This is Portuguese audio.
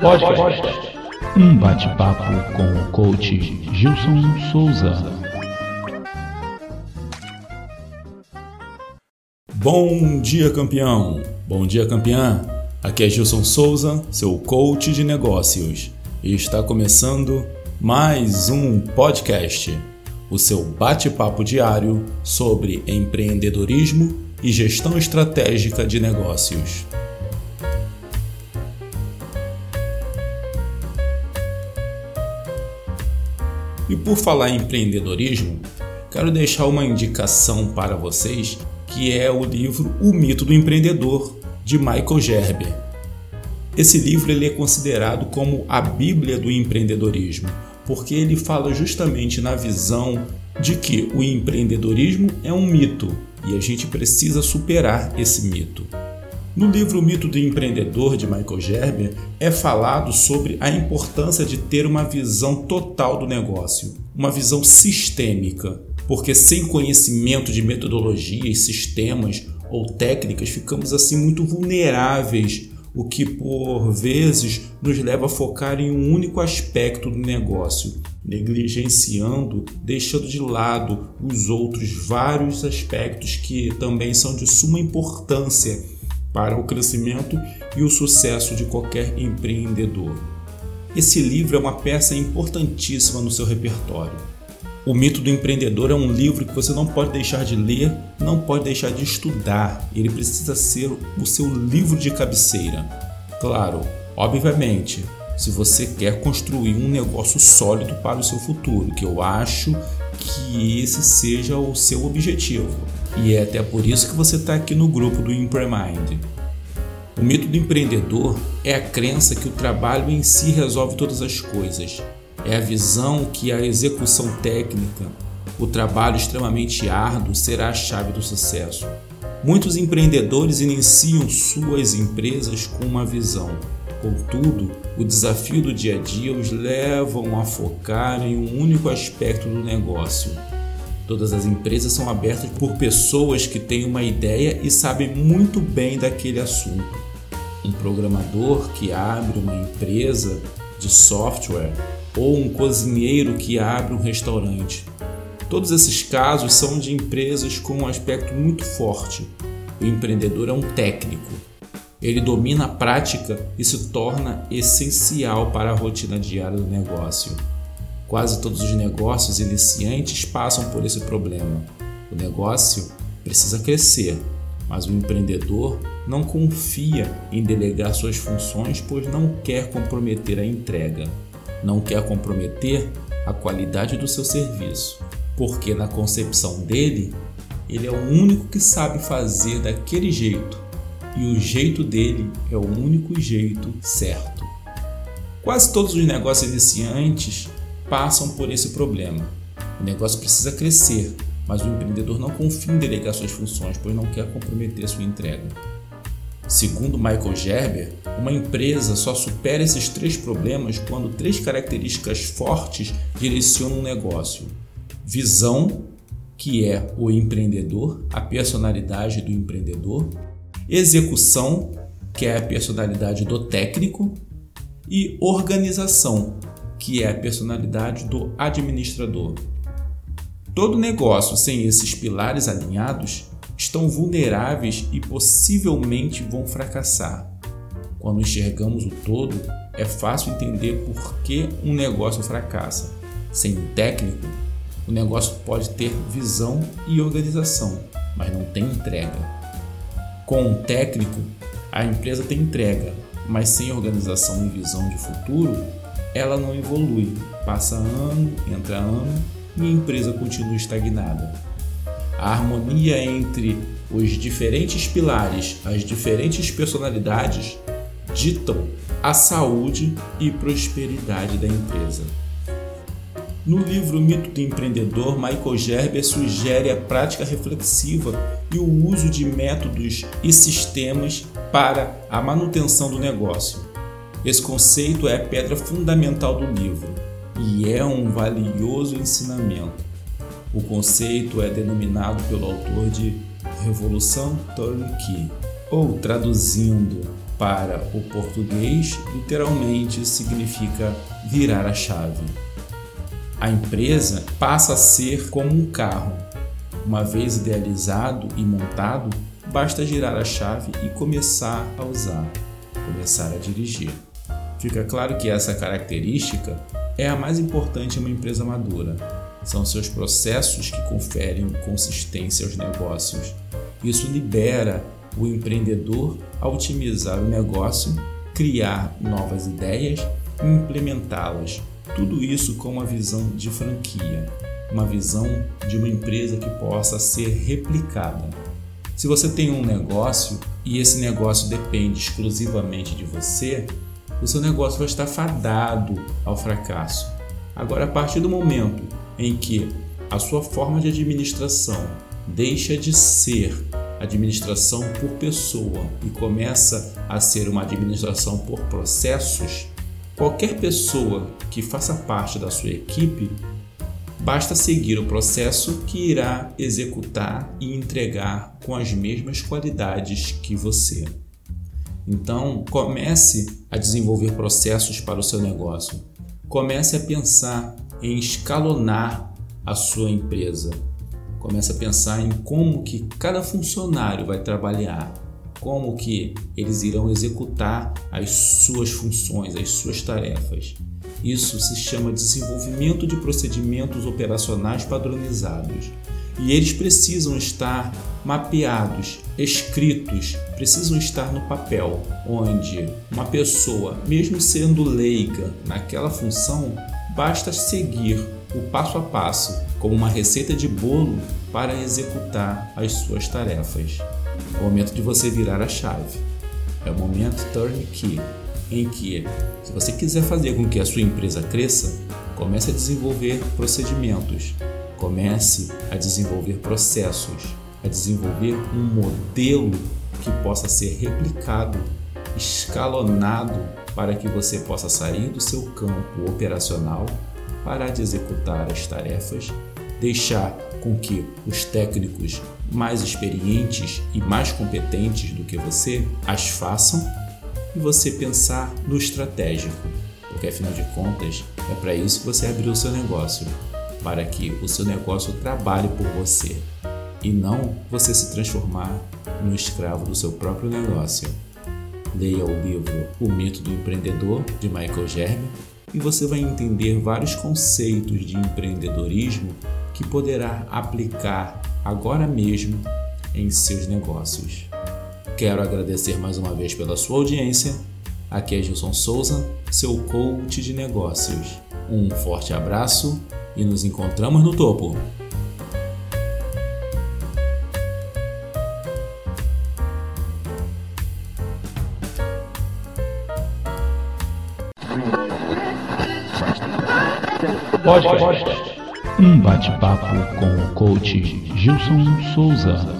Podcast. Um bate-papo com o coach Gilson Souza. Bom dia, campeão! Bom dia, campeã! Aqui é Gilson Souza, seu coach de negócios, e está começando mais um podcast, o seu bate-papo diário sobre empreendedorismo e gestão estratégica de negócios. E por falar em empreendedorismo, quero deixar uma indicação para vocês que é o livro O Mito do Empreendedor, de Michael Gerber. Esse livro ele é considerado como a Bíblia do empreendedorismo, porque ele fala justamente na visão de que o empreendedorismo é um mito e a gente precisa superar esse mito. No livro Mito do Empreendedor de Michael Gerber é falado sobre a importância de ter uma visão total do negócio, uma visão sistêmica, porque sem conhecimento de metodologias, sistemas ou técnicas ficamos assim muito vulneráveis, o que por vezes nos leva a focar em um único aspecto do negócio, negligenciando, deixando de lado os outros vários aspectos que também são de suma importância para o crescimento e o sucesso de qualquer empreendedor. Esse livro é uma peça importantíssima no seu repertório. O Mito do Empreendedor é um livro que você não pode deixar de ler, não pode deixar de estudar. Ele precisa ser o seu livro de cabeceira. Claro, obviamente, se você quer construir um negócio sólido para o seu futuro, que eu acho que esse seja o seu objetivo. E é até por isso que você está aqui no grupo do Impremind. O mito do empreendedor é a crença que o trabalho em si resolve todas as coisas. É a visão que a execução técnica, o trabalho extremamente árduo será a chave do sucesso. Muitos empreendedores iniciam suas empresas com uma visão. Contudo, o desafio do dia a dia os levam a focar em um único aspecto do negócio, Todas as empresas são abertas por pessoas que têm uma ideia e sabem muito bem daquele assunto. Um programador que abre uma empresa de software ou um cozinheiro que abre um restaurante. Todos esses casos são de empresas com um aspecto muito forte. O empreendedor é um técnico. Ele domina a prática e se torna essencial para a rotina diária do negócio. Quase todos os negócios iniciantes passam por esse problema. O negócio precisa crescer, mas o empreendedor não confia em delegar suas funções pois não quer comprometer a entrega, não quer comprometer a qualidade do seu serviço, porque na concepção dele, ele é o único que sabe fazer daquele jeito e o jeito dele é o único jeito certo. Quase todos os negócios iniciantes passam por esse problema. O negócio precisa crescer, mas o empreendedor não confia em delegar suas funções, pois não quer comprometer sua entrega. Segundo Michael Gerber, uma empresa só supera esses três problemas quando três características fortes direcionam o negócio: visão, que é o empreendedor, a personalidade do empreendedor, execução, que é a personalidade do técnico, e organização, que é a personalidade do administrador. Todo negócio sem esses pilares alinhados estão vulneráveis e possivelmente vão fracassar. Quando enxergamos o todo, é fácil entender por que um negócio fracassa. Sem um técnico, o negócio pode ter visão e organização, mas não tem entrega. Com um técnico, a empresa tem entrega, mas sem organização e visão de futuro, ela não evolui. Passa ano, entra ano e a empresa continua estagnada. A harmonia entre os diferentes pilares, as diferentes personalidades, ditam a saúde e prosperidade da empresa. No livro Mito do Empreendedor, Michael Gerber sugere a prática reflexiva e o uso de métodos e sistemas para a manutenção do negócio. Esse conceito é a pedra fundamental do livro e é um valioso ensinamento. O conceito é denominado pelo autor de Revolução Turnkey. ou traduzindo para o português, literalmente significa virar a chave. A empresa passa a ser como um carro. Uma vez idealizado e montado, basta girar a chave e começar a usar, começar a dirigir. Fica claro que essa característica é a mais importante em uma empresa madura. São seus processos que conferem consistência aos negócios. Isso libera o empreendedor a otimizar o negócio, criar novas ideias e implementá-las. Tudo isso com uma visão de franquia, uma visão de uma empresa que possa ser replicada. Se você tem um negócio e esse negócio depende exclusivamente de você, o seu negócio vai estar fadado ao fracasso. Agora, a partir do momento em que a sua forma de administração deixa de ser administração por pessoa e começa a ser uma administração por processos, qualquer pessoa que faça parte da sua equipe basta seguir o processo que irá executar e entregar com as mesmas qualidades que você. Então, comece a desenvolver processos para o seu negócio. Comece a pensar em escalonar a sua empresa começa a pensar em como que cada funcionário vai trabalhar, como que eles irão executar as suas funções, as suas tarefas. Isso se chama desenvolvimento de procedimentos operacionais padronizados. E eles precisam estar mapeados, escritos, precisam estar no papel, onde uma pessoa, mesmo sendo leiga naquela função, basta seguir o passo a passo como uma receita de bolo para executar as suas tarefas. É o momento de você virar a chave. É o momento turn key, em que, se você quiser fazer com que a sua empresa cresça, comece a desenvolver procedimentos, comece a desenvolver processos, a desenvolver um modelo que possa ser replicado, escalonado para que você possa sair do seu campo operacional parar de executar as tarefas, deixar com que os técnicos mais experientes e mais competentes do que você as façam e você pensar no estratégico, porque afinal de contas é para isso que você abriu o seu negócio, para que o seu negócio trabalhe por você e não você se transformar no escravo do seu próprio negócio. Leia o livro O Mito do Empreendedor de Michael Gerber e você vai entender vários conceitos de empreendedorismo que poderá aplicar agora mesmo em seus negócios. Quero agradecer mais uma vez pela sua audiência. Aqui é Gilson Souza, seu coach de negócios. Um forte abraço e nos encontramos no topo! Podcast. Um bate-papo com o coach Gilson Souza.